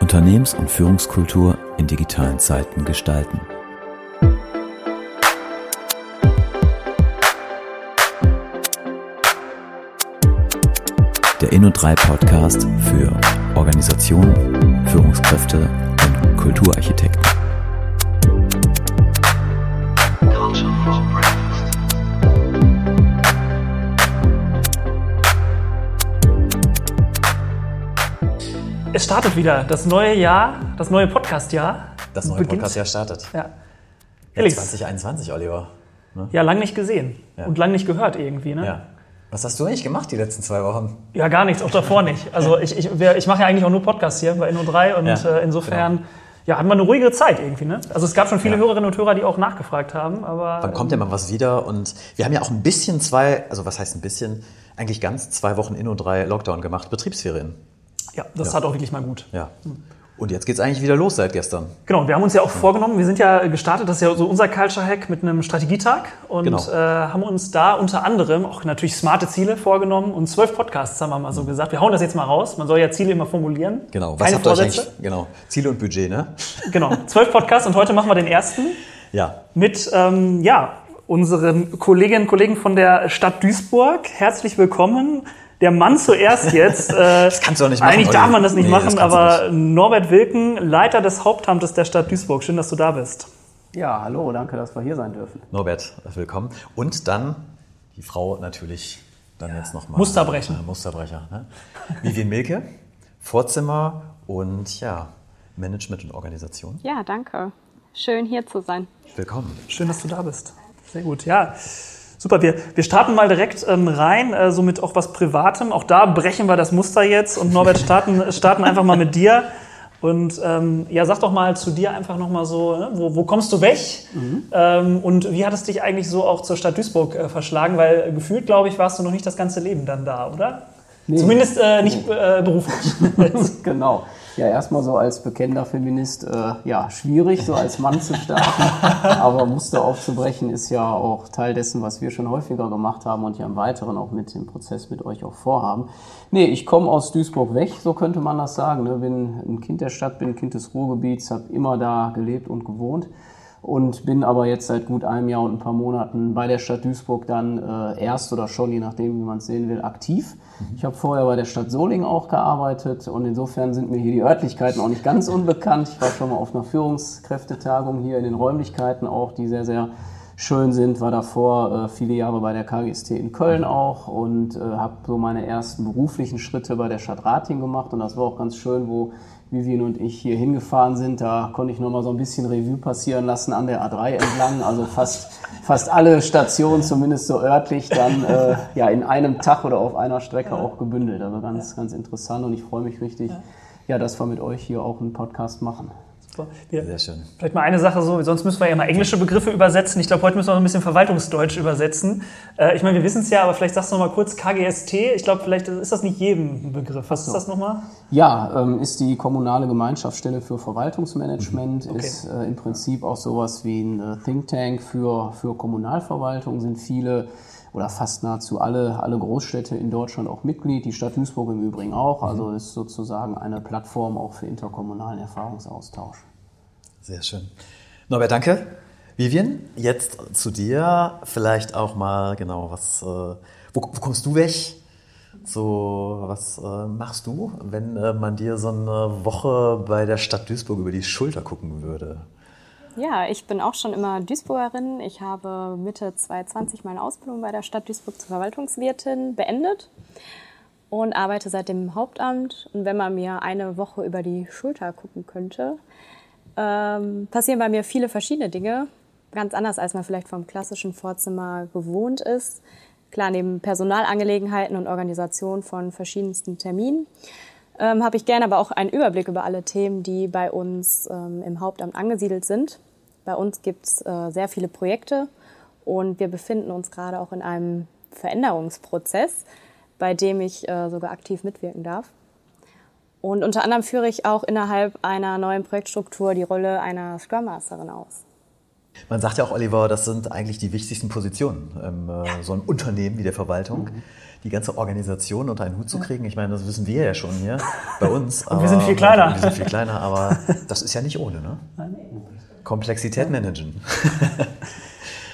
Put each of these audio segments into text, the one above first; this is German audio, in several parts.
Unternehmens- und Führungskultur in digitalen Zeiten gestalten. Der Inno3 Podcast für Organisationen, Führungskräfte und Kulturarchitekten. Es startet wieder das neue Jahr, das neue Podcast-Jahr. Das neue. Podcast-Jahr startet. Ja. Felix. 2021, Oliver. Ne? ja, lang nicht gesehen Ja. und lang nicht gehört irgendwie. Ne? Ja. Was hast du eigentlich gemacht die letzten zwei Wochen? Ja, gar nichts, auch davor nicht. Also ich, ich, ich mache ja eigentlich auch nur Podcasts hier bei Inno3 und Ja, äh, insofern ja, hatten wir eine ruhigere Zeit irgendwie. Ne? Also es gab schon viele Ja. Hörerinnen und Hörer, die auch nachgefragt haben. Aber Wann kommt denn mal was wieder? Und wir haben ja auch ein bisschen zwei, also was heißt ein bisschen? Eigentlich ganz zwei Wochen Inno 3 Lockdown gemacht, Betriebsferien. Ja, das Ja. tat auch wirklich mal gut. Ja. Und jetzt geht's eigentlich wieder los seit gestern. Genau, wir haben uns ja auch vorgenommen, wir sind ja gestartet, das ist ja so unser Culture Hack mit einem Strategietag und Genau. äh, haben uns da unter anderem auch natürlich smarte Ziele vorgenommen und zwölf Podcasts haben wir mal so gesagt. Wir hauen das jetzt mal raus. Man soll ja Ziele immer formulieren. Genau. Was Keine habt ihr euch Vorsätze. eigentlich? Genau. Ziele und Budget, ne? Genau, zwölf Podcasts und heute machen wir den ersten Ja. mit ähm, ja, unseren Kolleginnen und Kollegen von der Stadt Duisburg. Herzlich willkommen. Der Mann zuerst jetzt. Äh, das kannst du doch nicht machen, Eigentlich darf man das nicht Nee, machen, das aber Norbert Wilken, Leiter des Hauptamtes der Stadt Duisburg. Schön, dass du da bist. Ja, hallo, danke, dass wir hier sein dürfen. Norbert, willkommen. Und dann die Frau natürlich dann jetzt nochmal. Musterbrechen. Äh, Musterbrecher. Ne? Vivian Milke, Vorzimmer und ja, Management und Organisation. Ja, danke. Schön hier zu sein. Willkommen. Schön, dass du da bist. Sehr gut, ja. Super, wir, wir starten mal direkt ähm, rein, äh, so mit auch was Privatem. Auch da brechen wir das Muster jetzt und Norbert starten, starten einfach mal mit dir. Und ähm, ja, sag doch mal zu dir einfach nochmal so, ne? wo, wo kommst du weg? Ähm, und wie hat es dich eigentlich so auch zur Stadt Duisburg äh, verschlagen? Weil äh, gefühlt, glaube ich, warst du noch nicht das ganze Leben dann da, oder? Zumindest äh, nicht äh, beruflich. Genau. Ja, erstmal so als bekennender Feminist, äh, ja, schwierig, so als Mann zu starten. Aber Muster aufzubrechen ist ja auch Teil dessen, was wir schon häufiger gemacht haben und ja im Weiteren auch mit dem Prozess mit euch auch vorhaben. Nee, ich komme aus Duisburg weg, so könnte man das sagen. Ne? Bin ein Kind der Stadt, bin ein Kind des Ruhrgebiets, habe immer da gelebt und gewohnt. Und bin aber jetzt seit gut einem Jahr und ein paar Monaten bei der Stadt Duisburg dann äh, erst oder schon, je nachdem, wie man es sehen will, aktiv. Ich habe vorher bei der Stadt Solingen auch gearbeitet und insofern sind mir hier die Örtlichkeiten auch nicht ganz unbekannt. Ich war schon mal auf einer Führungskräftetagung hier in den Räumlichkeiten auch, die sehr, sehr schön sind. War davor äh, viele Jahre bei der KGST in Köln auch und äh, habe so meine ersten beruflichen Schritte bei der Stadt Rating gemacht und das war auch ganz schön, wo Vivian und ich hier hingefahren sind, da konnte ich noch mal so ein bisschen Revue passieren lassen an der A3 entlang. Also fast, fast alle Stationen, zumindest so örtlich, dann äh, ja in einem Tag oder auf einer Strecke auch gebündelt. Also ganz, ganz interessant und ich freue mich richtig, ja, dass wir mit euch hier auch einen Podcast machen. Wir, Sehr schön. Vielleicht mal eine Sache so, sonst müssen wir ja mal englische Begriffe übersetzen. Ich glaube, heute müssen wir noch ein bisschen Verwaltungsdeutsch übersetzen. Äh, ich meine, wir wissen es ja, aber vielleicht sagst du noch mal kurz KGST. Ich glaube, vielleicht ist das nicht jedem Begriff. Was ist das nochmal? Ja, ähm, ist die kommunale Gemeinschaftsstelle für Verwaltungsmanagement, Okay. ist äh, im Prinzip auch sowas wie ein äh, Think Tank für, für Kommunalverwaltung, sind viele oder fast nahezu alle, alle Großstädte in Deutschland auch Mitglied, die Stadt Duisburg im Übrigen auch, also ist sozusagen eine Plattform auch für interkommunalen Erfahrungsaustausch. Sehr schön. Norbert, danke. Vivian, jetzt zu dir. Vielleicht auch mal genau, was, äh, wo, wo kommst du weg? So, was äh, machst du, wenn äh, man dir so eine Woche bei der Stadt Duisburg über die Schulter gucken würde? Ja, ich bin auch schon immer Duisburgerin. Ich habe Mitte 2020 meine Ausbildung bei der Stadt Duisburg zur Verwaltungswirtin beendet und arbeite seitdem im Hauptamt. Und wenn man mir eine Woche über die Schulter gucken könnte, ähm, passieren bei mir viele verschiedene Dinge. Ganz anders, als man vielleicht vom klassischen Vorzimmer gewohnt ist. Klar, neben Personalangelegenheiten und Organisation von verschiedensten Terminen ähm, habe ich gerne aber auch einen Überblick über alle Themen, die bei uns ähm, im Hauptamt angesiedelt sind. Bei uns gibt es äh, sehr viele Projekte und wir befinden uns gerade auch in einem Veränderungsprozess, bei dem ich äh, sogar aktiv mitwirken darf. Und unter anderem führe ich auch innerhalb einer neuen Projektstruktur die Rolle einer Scrum Masterin aus. Man sagt ja auch, Oliver, das sind eigentlich die wichtigsten Positionen in äh, so einem Unternehmen wie der Verwaltung. die ganze Organisation unter einen Hut zu kriegen. Ich meine, das wissen wir ja schon hier bei uns. Und wir sind viel kleiner. Wir sind viel kleiner, aber das ist ja nicht ohne, ne? Komplexität managen.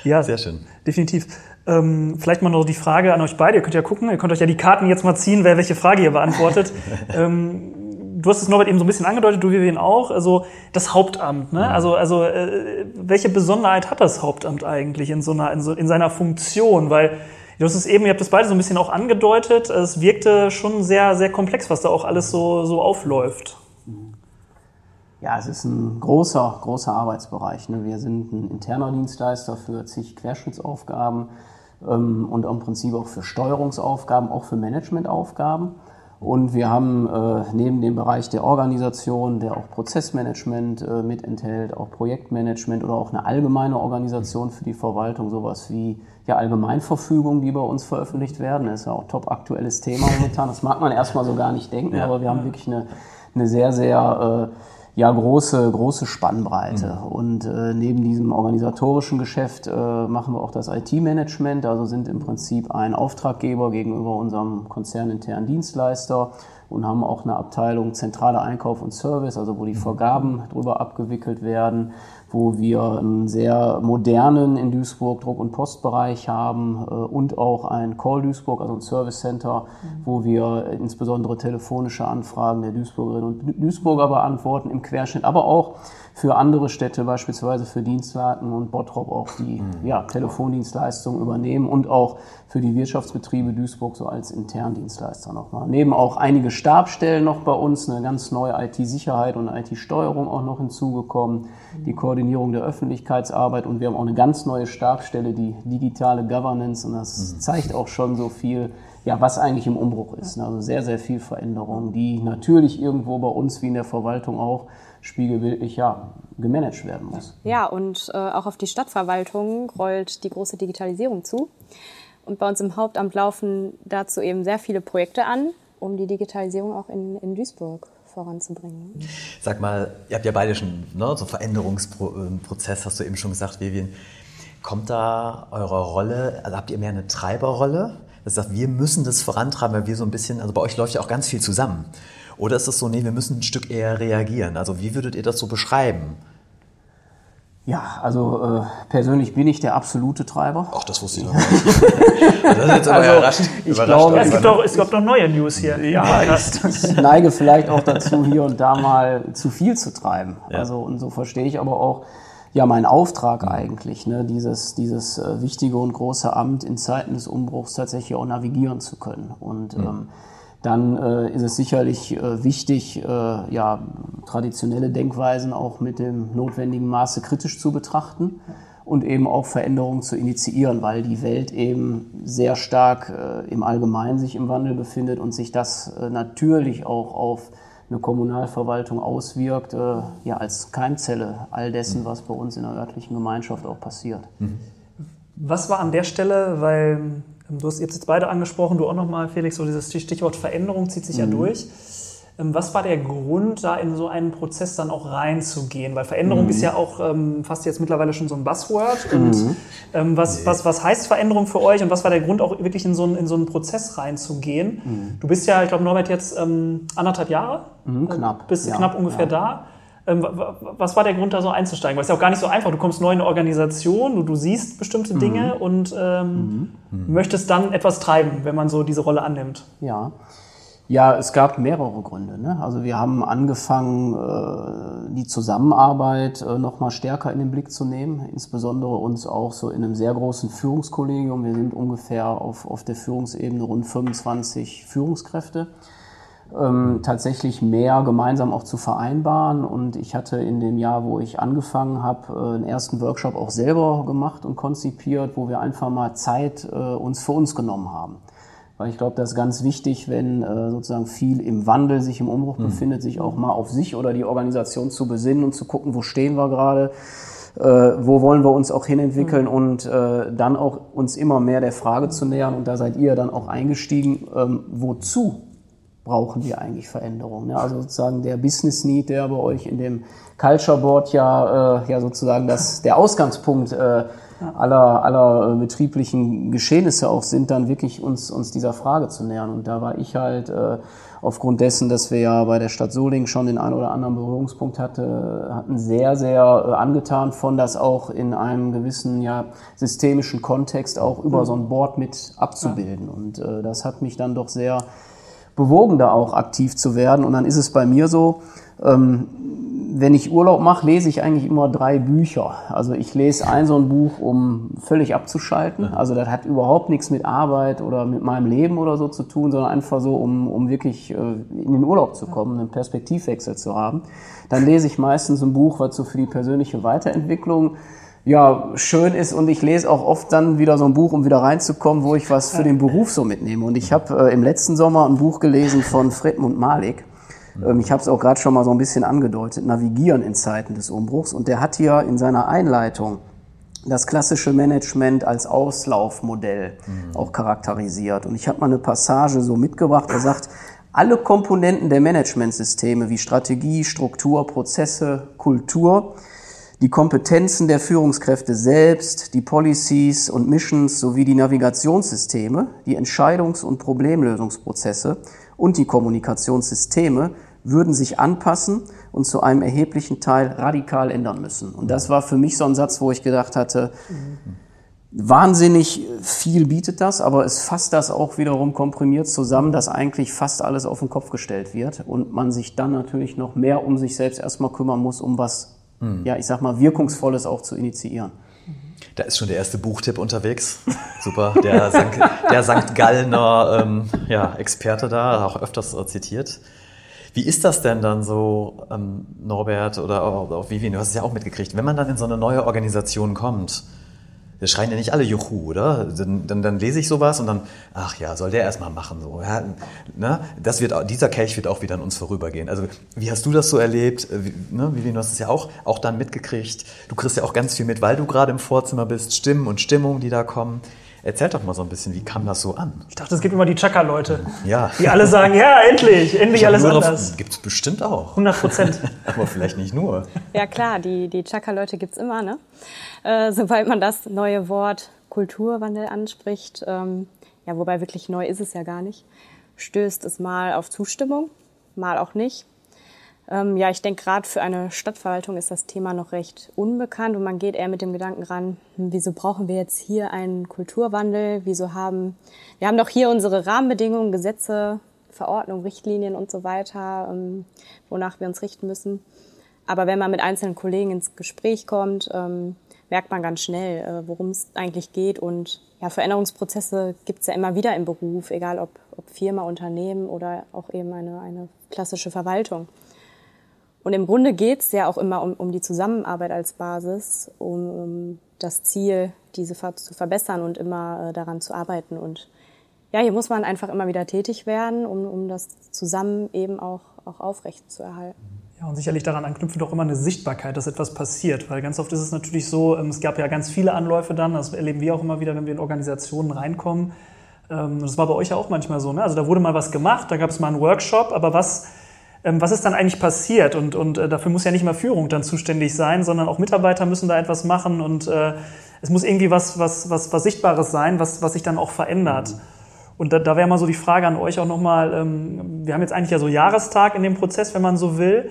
Ja, Sehr schön. Definitiv. Ähm, vielleicht mal noch die Frage an euch beide. Ihr könnt ja gucken, ihr könnt euch ja die Karten jetzt mal ziehen, wer welche Frage ihr beantwortet. ähm, du hast es Norbert eben so ein bisschen angedeutet, du Vivian auch. Also das Hauptamt, ne? Also, also äh, welche Besonderheit hat das Hauptamt eigentlich in so einer, in, so, in seiner Funktion? Weil du hast es eben, ihr habt es beide so ein bisschen auch angedeutet. Es wirkte schon sehr, sehr komplex, was da auch alles so, so aufläuft. Ja, es ist ein großer, großer Arbeitsbereich. Ne? Wir sind ein interner Dienstleister für zig Querschnittsaufgaben ähm, und im Prinzip auch für Steuerungsaufgaben, auch für Managementaufgaben. Und wir haben äh, neben dem Bereich der Organisation, der auch Prozessmanagement äh, mit enthält, auch Projektmanagement oder auch eine allgemeine Organisation für die Verwaltung, sowas wie ja, Allgemeinverfügungen, die bei uns veröffentlicht werden. Das ist ja auch top aktuelles Thema momentan. Das mag man erstmal so gar nicht denken, aber wir haben wirklich eine, eine sehr, sehr äh, ja, große, große Spannbreite. Und äh, neben diesem organisatorischen Geschäft äh, machen wir auch das IT-Management, also sind im Prinzip ein Auftraggeber gegenüber unserem konzerninternen Dienstleister und haben auch eine Abteilung zentrale Einkauf und Service, also wo die Vergaben drüber abgewickelt werden, wo wir einen sehr modernen in Duisburg Druck- und Postbereich haben äh, und auch ein Call Duisburg, also ein Service Center, wo wir insbesondere telefonische Anfragen der Duisburgerinnen und Duisburger beantworten im Querschnitt, aber auch für andere Städte, beispielsweise für Dienstlaken und Bottrop auch die ja, Telefondienstleistungen übernehmen und auch für die Wirtschaftsbetriebe Duisburg so als Interndienstleister nochmal. Neben auch einige Stabstellen noch bei uns, eine ganz neue IT-Sicherheit und IT-Steuerung auch noch hinzugekommen, die Koordinierung der Öffentlichkeitsarbeit und wir haben auch eine ganz neue Stabstelle, die digitale Governance und das zeigt auch schon so viel, ja, was eigentlich im Umbruch ist. Also sehr, sehr viel Veränderung, die natürlich irgendwo bei uns wie in der Verwaltung auch spiegelbildlich ja gemanagt werden muss. Ja, und äh, auch auf die Stadtverwaltung rollt die große Digitalisierung zu. Und bei uns im Hauptamt laufen dazu eben sehr viele Projekte an, um die Digitalisierung auch in, in Duisburg voranzubringen. Sag mal, ihr habt ja beide schon ne, so Veränderungsprozess, hast du eben schon gesagt, Vivian. Kommt da eure Rolle, also habt ihr mehr eine Treiberrolle? Das sagt, wir müssen das vorantreiben, weil wir so ein bisschen, also bei euch läuft ja auch ganz viel zusammen. Oder ist es so, nee, wir müssen ein Stück eher reagieren? Also wie würdet ihr das so beschreiben? Ja, also äh, persönlich bin ich der absolute Treiber. Ach, das wusste ich noch nicht. das ist jetzt aber überrascht. ich überrascht glaube, Es gibt, auch, es gibt auch neue News hier. Ja, ich, ich neige vielleicht auch dazu, hier und da mal zu viel zu treiben. Ja. Also und so verstehe ich aber auch ja meinen Auftrag eigentlich, ne, dieses dieses äh, wichtige und große Amt in Zeiten des Umbruchs tatsächlich auch navigieren zu können. Und ähm, dann äh, ist es sicherlich äh, wichtig, äh, ja, traditionelle Denkweisen auch mit dem notwendigen Maße kritisch zu betrachten und eben auch Veränderungen zu initiieren, weil die Welt eben sehr stark äh, im Allgemeinen sich im Wandel befindet und sich das äh, natürlich auch auf eine Kommunalverwaltung auswirkt, äh, ja, als Keimzelle all dessen, was bei uns in der örtlichen Gemeinschaft auch passiert. Was war an der Stelle, weil ähm, du hast jetzt beide angesprochen, du auch nochmal, Felix, so dieses Stichwort Veränderung zieht sich ja durch. Ähm, Was war der Grund, da in so einen Prozess dann auch reinzugehen? Weil Veränderung ist ja auch ähm, fast jetzt mittlerweile schon so ein Buzzword. Und ähm, was, was, was heißt Veränderung für euch und was war der Grund, auch wirklich in so einen, in so einen Prozess reinzugehen? Du bist ja, ich glaube, Norbert, jetzt ähm, anderthalb Jahre? Mhm, knapp, Bist ja, knapp ungefähr da. Ähm, wa- wa- was war der Grund, da so einzusteigen? Weil es ist ja auch gar nicht so einfach. Du kommst neu in eine Organisation, du, du siehst bestimmte Dinge und ähm, möchtest dann etwas treiben, wenn man so diese Rolle annimmt. Ja. Ja, es gab mehrere Gründe. Ne? Also wir haben angefangen, äh, die Zusammenarbeit äh, noch mal stärker in den Blick zu nehmen, insbesondere uns auch so in einem sehr großen Führungskollegium. Wir sind ungefähr auf, auf der Führungsebene rund 25 Führungskräfte. Ähm, tatsächlich mehr gemeinsam auch zu vereinbaren. Und ich hatte in dem Jahr, wo ich angefangen habe, äh, einen ersten Workshop auch selber gemacht und konzipiert, wo wir einfach mal Zeit äh, uns für uns genommen haben. Weil ich glaube, das ist ganz wichtig, wenn äh, sozusagen viel im Wandel sich im Umbruch befindet, sich auch mal auf sich oder die Organisation zu besinnen und zu gucken, wo stehen wir gerade, äh, wo wollen wir uns auch hinentwickeln und äh, dann auch uns immer mehr der Frage zu nähern. Und da seid ihr dann auch eingestiegen, ähm, wozu brauchen wir eigentlich Veränderungen? Ja, also sozusagen der Business Need, der bei euch in dem Culture Board ja, äh, ja sozusagen das, der Ausgangspunkt äh, aller, aller äh, betrieblichen Geschehnisse auch sind, dann wirklich uns, uns dieser Frage zu nähern. Und da war ich halt äh, aufgrund dessen, dass wir ja bei der Stadt Solingen schon den einen oder anderen Berührungspunkt hatte, hatten sehr, sehr äh, angetan von das auch in einem gewissen ja, systemischen Kontext auch über so ein Board mit abzubilden. Und äh, das hat mich dann doch sehr bewogen, da auch aktiv zu werden. Und dann ist es bei mir so, ähm, wenn ich Urlaub mache, lese ich eigentlich immer drei Bücher. Also ich lese ein so ein Buch, um völlig abzuschalten. Also das hat überhaupt nichts mit Arbeit oder mit meinem Leben oder so zu tun, sondern einfach so, um, um wirklich äh, in den Urlaub zu kommen, einen Perspektivwechsel zu haben. Dann lese ich meistens ein Buch, was so für die persönliche Weiterentwicklung ja, schön ist und ich lese auch oft dann wieder so ein Buch, um wieder reinzukommen, wo ich was für den Beruf so mitnehme. Und ich habe äh, im letzten Sommer ein Buch gelesen von Fredmund Malik. Ähm, ich habe es auch gerade schon mal so ein bisschen angedeutet, Navigieren in Zeiten des Umbruchs. Und der hat hier in seiner Einleitung das klassische Management als Auslaufmodell auch charakterisiert. Und ich habe mal eine Passage so mitgebracht. Er sagt, alle Komponenten der Managementsysteme wie Strategie, Struktur, Prozesse, Kultur, die Kompetenzen der Führungskräfte selbst, die Policies und Missions sowie die Navigationssysteme, die Entscheidungs- und Problemlösungsprozesse und die Kommunikationssysteme würden sich anpassen und zu einem erheblichen Teil radikal ändern müssen. Und das war für mich so ein Satz, wo ich gedacht hatte, wahnsinnig viel bietet das, aber es fasst das auch wiederum komprimiert zusammen, dass eigentlich fast alles auf den Kopf gestellt wird und man sich dann natürlich noch mehr um sich selbst erstmal kümmern muss, um was, ja, ich sag mal, Wirkungsvolles auch zu initiieren. Da ist schon der erste Buchtipp unterwegs. Super, der St. Der St. Gallner ähm, ja, Experte da, auch öfters äh, zitiert. Wie ist das denn dann so, ähm, Norbert oder auch, auch Vivian, du hast es ja auch mitgekriegt, wenn man dann in so eine neue Organisation kommt, da schreien ja nicht alle Juhu, oder? Dann, dann, dann lese ich sowas und dann, ach ja, soll der erstmal machen. So. Ja, ne? das wird, dieser Kelch wird auch wieder an uns vorübergehen. Also wie hast du das so erlebt? Wie, ne? Vivian, du hast es ja auch, auch dann mitgekriegt. Du kriegst ja auch ganz viel mit, weil du gerade im Vorzimmer bist, Stimmen und Stimmung, die da kommen. Erzähl doch mal so ein bisschen, wie kam das so an? Ich dachte, es gibt immer die Chaka-Leute, Ja. die alle sagen, ja, endlich, endlich alles anders. Gibt es bestimmt auch. 100 Prozent. Aber vielleicht nicht nur. Ja klar, die, die Chaka-Leute gibt's immer, ne? Äh, sobald man das neue Wort Kulturwandel anspricht, ähm, ja, wobei wirklich neu ist es ja gar nicht, stößt es mal auf Zustimmung, mal auch nicht. Ähm, ja, ich denke, gerade für eine Stadtverwaltung ist das Thema noch recht unbekannt und man geht eher mit dem Gedanken ran, hm, wieso brauchen wir jetzt hier einen Kulturwandel? Wieso haben, wir haben doch hier unsere Rahmenbedingungen, Gesetze, Verordnungen, Richtlinien und so weiter, ähm, wonach wir uns richten müssen. Aber wenn man mit einzelnen Kollegen ins Gespräch kommt, ähm, merkt man ganz schnell, äh, worum es eigentlich geht. Und ja, Veränderungsprozesse gibt es ja immer wieder im Beruf, egal ob, ob Firma, Unternehmen oder auch eben eine, eine klassische Verwaltung. Und im Grunde geht es ja auch immer um, um die Zusammenarbeit als Basis, um, um das Ziel, diese Ver zu verbessern und immer äh, daran zu arbeiten. Und ja, hier muss man einfach immer wieder tätig werden, um, um das zusammen eben auch, auch aufrecht zu erhalten. Ja, und sicherlich daran anknüpfen doch immer eine Sichtbarkeit, dass etwas passiert. Weil ganz oft ist es natürlich so, ähm, es gab ja ganz viele Anläufe dann, das erleben wir auch immer wieder, wenn wir in Organisationen reinkommen. Ähm, Das war bei euch ja auch manchmal so. Ne? Also da wurde mal was gemacht, da gab es mal einen Workshop, aber was, was ist dann eigentlich passiert? Und, und äh, dafür muss ja nicht mal Führung dann zuständig sein, sondern auch Mitarbeiter müssen da etwas machen und äh, es muss irgendwie was, was, was, was Sichtbares sein, was, was sich dann auch verändert. Und da, da wäre mal so die Frage an euch auch nochmal, ähm, wir haben jetzt eigentlich ja so Jahrestag in dem Prozess, wenn man so will.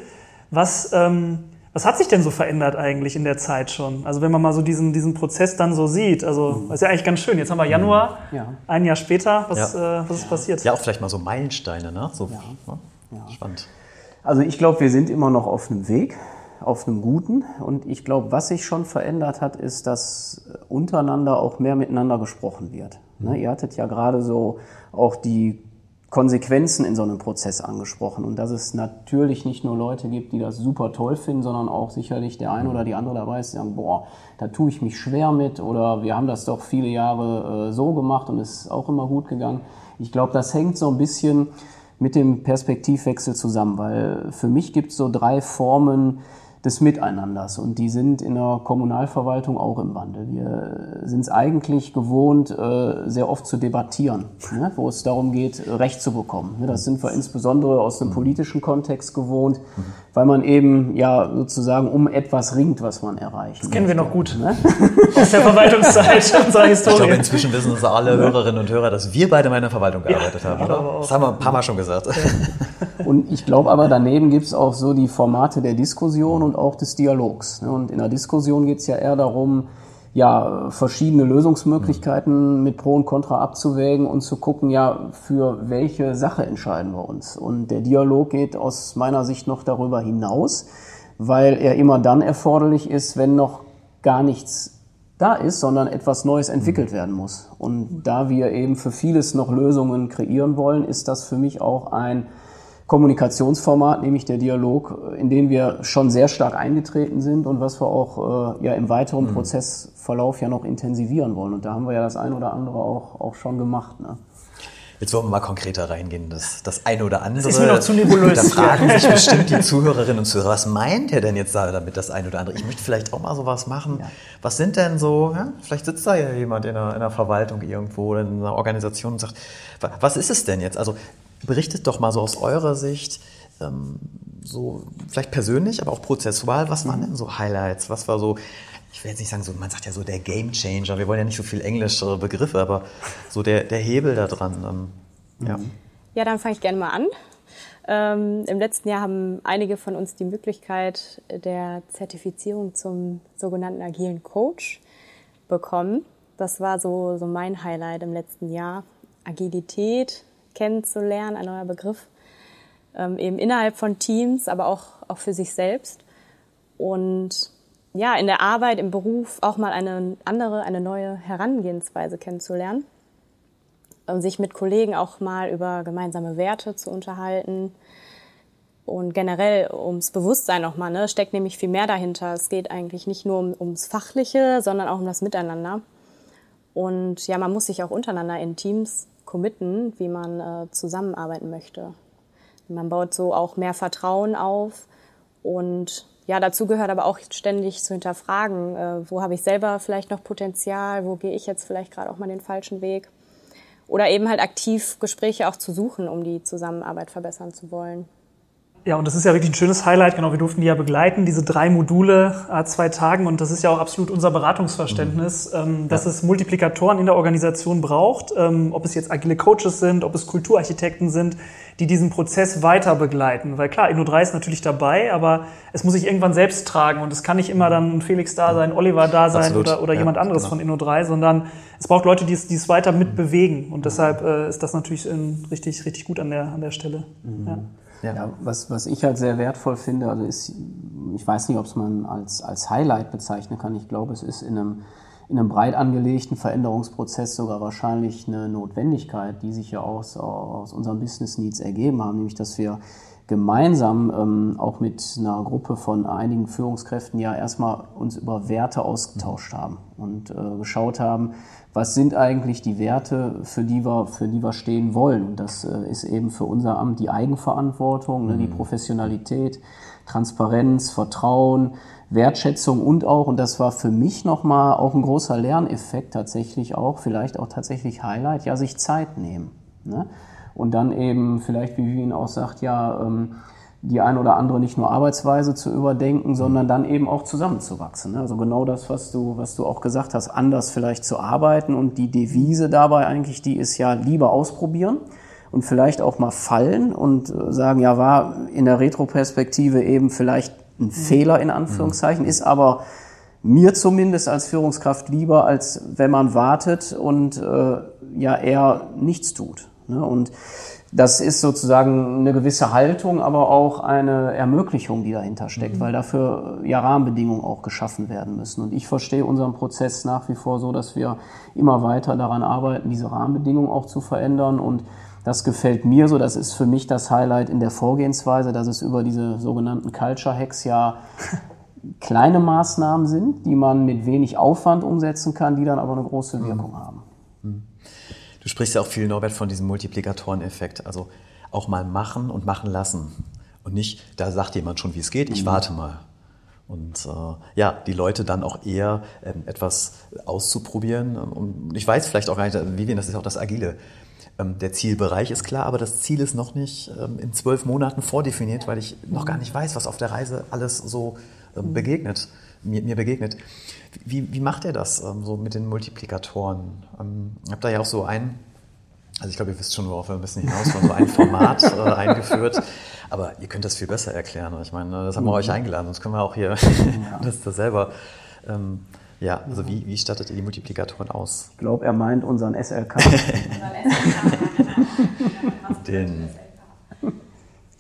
Was, ähm, was hat sich denn so verändert eigentlich in der Zeit schon? Also wenn man mal so diesen, diesen Prozess dann so sieht, also das ist ja eigentlich ganz schön. Jetzt haben wir Januar, Ja. ein Jahr später, was, Ja. äh, was ist passiert? Ja, auch vielleicht mal so Meilensteine, ne? So, ne? Spannend. Also ich glaube, wir sind immer noch auf einem Weg, auf einem guten. Und ich glaube, was sich schon verändert hat, ist, dass untereinander auch mehr miteinander gesprochen wird. Ne, ihr hattet ja gerade so auch die Konsequenzen in so einem Prozess angesprochen und dass es natürlich nicht nur Leute gibt, die das super toll finden, sondern auch sicherlich der eine oder die andere dabei ist, die sagen, boah, da tue ich mich schwer mit oder wir haben das doch viele Jahre äh, so gemacht und es ist auch immer gut gegangen. Ich glaube, das hängt so ein bisschen mit dem Perspektivwechsel zusammen, weil für mich gibt es so drei Formen, des Miteinanders. Und die sind in der Kommunalverwaltung auch im Wandel. Wir sind es eigentlich gewohnt, äh, sehr oft zu debattieren, ne, wo es darum geht, Recht zu bekommen. Ne, Das sind wir insbesondere aus dem politischen Kontext gewohnt, weil man eben ja sozusagen um etwas ringt, was man erreicht. Das kennen wir noch gut. Aus der Verwaltungszeit unserer Ich glaube, Historie. inzwischen wissen es alle Hörerinnen und Hörer, dass wir beide mal in der Verwaltung gearbeitet haben, oder? Das haben wir ein paar Mal schon gesagt. Und ich glaube aber, daneben gibt es auch so die Formate der Diskussion und auch des Dialogs. ne? Und in der Diskussion geht es ja eher darum, ja, verschiedene Lösungsmöglichkeiten mit Pro und Contra abzuwägen und zu gucken, ja, für welche Sache entscheiden wir uns. Und der Dialog geht aus meiner Sicht noch darüber hinaus, weil er immer dann erforderlich ist, wenn noch gar nichts da ist, sondern etwas Neues entwickelt werden muss. Und da wir eben für vieles noch Lösungen kreieren wollen, ist das für mich auch ein Kommunikationsformat, nämlich der Dialog, in den wir schon sehr stark eingetreten sind und was wir auch äh, ja im weiteren Prozessverlauf ja noch intensivieren wollen. Und da haben wir ja das ein oder andere auch, auch schon gemacht. Ne? Jetzt wollen wir mal konkreter reingehen. Das, das eine oder andere. ist mir noch zu nebulös. Da fragen sich bestimmt die Zuhörerinnen und Zuhörer, was meint er denn jetzt da damit das eine oder andere? Ich möchte vielleicht auch mal sowas machen. Was sind denn so, ja, vielleicht sitzt da ja jemand in einer, in einer Verwaltung irgendwo oder in einer Organisation und sagt, wa- was ist es denn jetzt? Also berichtet doch mal so aus eurer Sicht, ähm, so vielleicht persönlich, aber auch prozessual, was waren denn so Highlights? Was war so, ich will jetzt nicht sagen, so, man sagt ja so der Game Changer, wir wollen ja nicht so viel englische Begriffe, aber so der, der Hebel da dran. Ähm, ja. Ja, dann fange ich gerne mal an. Ähm, Im letzten Jahr haben einige von uns die Möglichkeit der Zertifizierung zum sogenannten agilen Coach bekommen. Das war so, so mein Highlight im letzten Jahr. Agilität kennenzulernen, ein neuer Begriff. Ähm, eben innerhalb von Teams, aber auch, auch für sich selbst. Und ja, in der Arbeit, im Beruf auch mal eine andere, eine neue Herangehensweise kennenzulernen um sich mit Kollegen auch mal über gemeinsame Werte zu unterhalten. Und generell ums Bewusstsein nochmal, ne, steckt nämlich viel mehr dahinter. Es geht eigentlich nicht nur um, ums Fachliche, sondern auch um das Miteinander. Und ja, man muss sich auch untereinander in Teams committen, wie man äh, zusammenarbeiten möchte. Man baut so auch mehr Vertrauen auf. Und ja, dazu gehört aber auch ständig zu hinterfragen, äh, wo habe ich selber vielleicht noch Potenzial, wo gehe ich jetzt vielleicht gerade auch mal den falschen Weg. Oder eben halt aktiv Gespräche auch zu suchen, um die Zusammenarbeit verbessern zu wollen. Ja, und das ist ja wirklich ein schönes Highlight. Genau, wir durften die ja begleiten, diese drei Module, a zwei Tagen. Und das ist ja auch absolut unser Beratungsverständnis, ähm, dass es Multiplikatoren in der Organisation braucht, ähm, ob es jetzt agile Coaches sind, ob es Kulturarchitekten sind, die diesen Prozess weiter begleiten. Weil klar, Inno3 ist natürlich dabei, aber es muss sich irgendwann selbst tragen. Und es kann nicht immer dann ein Felix da sein, Oliver da sein Absolut. oder, oder Ja, jemand anderes genau. von Inno3, sondern es braucht Leute, die es, die es weiter mitbewegen. Und deshalb äh, ist das natürlich ähm, richtig, richtig gut an der, an der Stelle. Ja. Ja, was, was ich halt sehr wertvoll finde, also ist, ich weiß nicht, ob es man als, als Highlight bezeichnen kann. Ich glaube, es ist in einem, in einem breit angelegten Veränderungsprozess sogar wahrscheinlich eine Notwendigkeit, die sich ja aus, aus unseren Business Needs ergeben haben, nämlich dass wir gemeinsam ähm, auch mit einer Gruppe von einigen Führungskräften ja erstmal uns über Werte ausgetauscht haben und äh, geschaut haben, was sind eigentlich die Werte, für die wir, für die wir stehen wollen. Und das äh, ist eben für unser Amt die Eigenverantwortung, ne, die Professionalität, Transparenz, Vertrauen, Wertschätzung und auch, und das war für mich nochmal auch ein großer Lerneffekt tatsächlich auch, vielleicht auch tatsächlich Highlight, ja, sich Zeit nehmen. Ne? Und dann eben vielleicht, wie Vivian auch sagt, ja, ähm, die ein oder andere nicht nur Arbeitsweise zu überdenken, sondern dann eben auch zusammenzuwachsen. ne? Also genau das, was du, was du auch gesagt hast, anders vielleicht zu arbeiten und die Devise dabei eigentlich, die ist ja lieber ausprobieren und vielleicht auch mal fallen und äh, sagen, ja, war in der Retroperspektive eben vielleicht ein Fehler in Anführungszeichen, ist aber mir zumindest als Führungskraft lieber, als wenn man wartet und äh, ja eher nichts tut. Ne? Und das ist sozusagen eine gewisse Haltung, aber auch eine Ermöglichung, die dahinter steckt, weil dafür ja Rahmenbedingungen auch geschaffen werden müssen. Und ich verstehe unseren Prozess nach wie vor so, dass wir immer weiter daran arbeiten, diese Rahmenbedingungen auch zu verändern. Und das gefällt mir so. Das ist für mich das Highlight in der Vorgehensweise, dass es über diese sogenannten Culture Hacks ja kleine Maßnahmen sind, die man mit wenig Aufwand umsetzen kann, die dann aber eine große Wirkung haben. Du sprichst ja auch viel, Norbert, von diesem Multiplikatoreneffekt. Also auch mal machen und machen lassen. Und nicht, da sagt jemand schon, wie es geht, ich warte mal. Und äh, ja, die Leute dann auch eher ähm, etwas auszuprobieren. Und ich weiß vielleicht auch gar nicht, Vivian, das ist auch das Agile. Ähm, der Zielbereich ist klar, aber das Ziel ist noch nicht ähm, in zwölf Monaten vordefiniert, weil ich noch gar nicht weiß, was auf der Reise alles so ähm, begegnet, mir, mir begegnet. Wie, wie macht ihr das ähm, so mit den Multiplikatoren? Ähm, ihr habt da ja auch so ein, also ich glaube, ihr wisst schon, worauf wir ein bisschen hinaus wollen, so ein Format äh, eingeführt. Aber ihr könnt das viel besser erklären. Ich meine, das haben wir euch eingeladen, sonst können wir auch hier das, das selber. Ähm, ja, also wie, wie stattet ihr die Multiplikatoren aus? Ich glaube, er meint unseren SLK. Den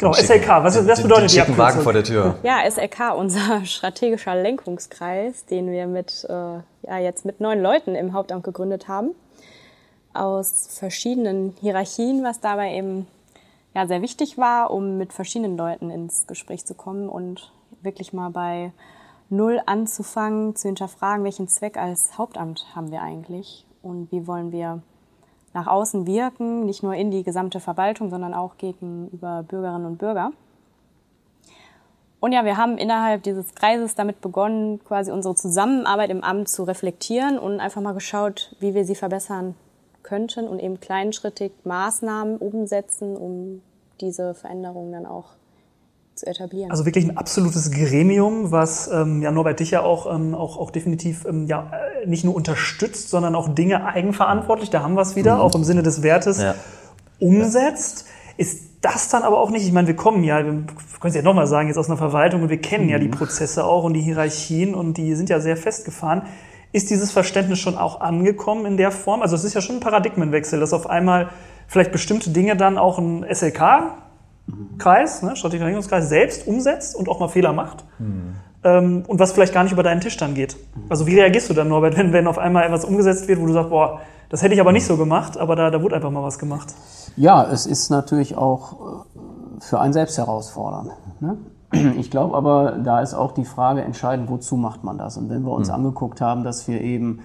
Genau, den SLK, was, den- was den- bedeutet den die schicken Wagen Abkürzung? vor der Tür. Ja, SLK, unser strategischer Lenkungskreis, den wir mit, äh, ja, jetzt mit neun Leuten im Hauptamt gegründet haben. Aus verschiedenen Hierarchien, was dabei eben ja, sehr wichtig war, um mit verschiedenen Leuten ins Gespräch zu kommen und wirklich mal bei Null anzufangen, zu hinterfragen, welchen Zweck als Hauptamt haben wir eigentlich und wie wollen wir nach außen wirken, nicht nur in die gesamte Verwaltung, sondern auch gegenüber Bürgerinnen und Bürger. Und ja, wir haben innerhalb dieses Kreises damit begonnen, quasi unsere Zusammenarbeit im Amt zu reflektieren und einfach mal geschaut, wie wir sie verbessern könnten und eben kleinschrittig Maßnahmen umsetzen, um diese Veränderungen dann auch zu etablieren. Also wirklich ein absolutes Gremium, was ähm, ja Norbert dich ja auch, ähm, auch, auch definitiv ähm, ja, nicht nur unterstützt, sondern auch Dinge eigenverantwortlich, da haben wir es wieder, auch im Sinne des Wertes, Ja. umsetzt. Ist das dann aber auch nicht, ich meine, wir kommen ja, wir können es ja nochmal sagen, jetzt aus einer Verwaltung und wir kennen ja die Prozesse auch und die Hierarchien und die sind ja sehr festgefahren. Ist dieses Verständnis schon auch angekommen in der Form? Also es ist ja schon ein Paradigmenwechsel, dass auf einmal vielleicht bestimmte Dinge dann auch ein SLK-Kreis, ne, strategischer Regierungskreis, selbst umsetzt und auch mal Fehler macht. Ähm, und was vielleicht gar nicht über deinen Tisch dann geht. Also wie reagierst du dann, Norbert, wenn, wenn auf einmal etwas umgesetzt wird, wo du sagst, boah, das hätte ich aber nicht so gemacht, aber da, da wurde einfach mal was gemacht. Ja, es ist natürlich auch äh, für einen selbst herausfordernd. Ne? Ich glaube aber, da ist auch die Frage entscheidend, wozu macht man das? Und wenn wir uns angeguckt haben, dass wir eben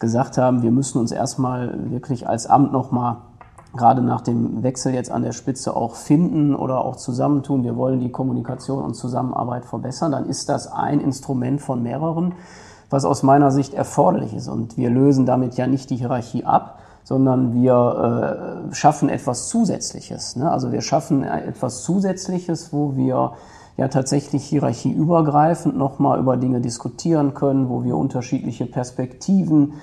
gesagt haben, wir müssen uns erstmal wirklich als Amt nochmal gerade nach dem Wechsel jetzt an der Spitze auch finden oder auch zusammentun, wir wollen die Kommunikation und Zusammenarbeit verbessern, dann ist das ein Instrument von mehreren, was aus meiner Sicht erforderlich ist. Und wir lösen damit ja nicht die Hierarchie ab, sondern wir äh, schaffen etwas Zusätzliches. Ne? Also wir schaffen etwas Zusätzliches, wo wir ja tatsächlich hierarchieübergreifend nochmal über Dinge diskutieren können, wo wir unterschiedliche Perspektiven,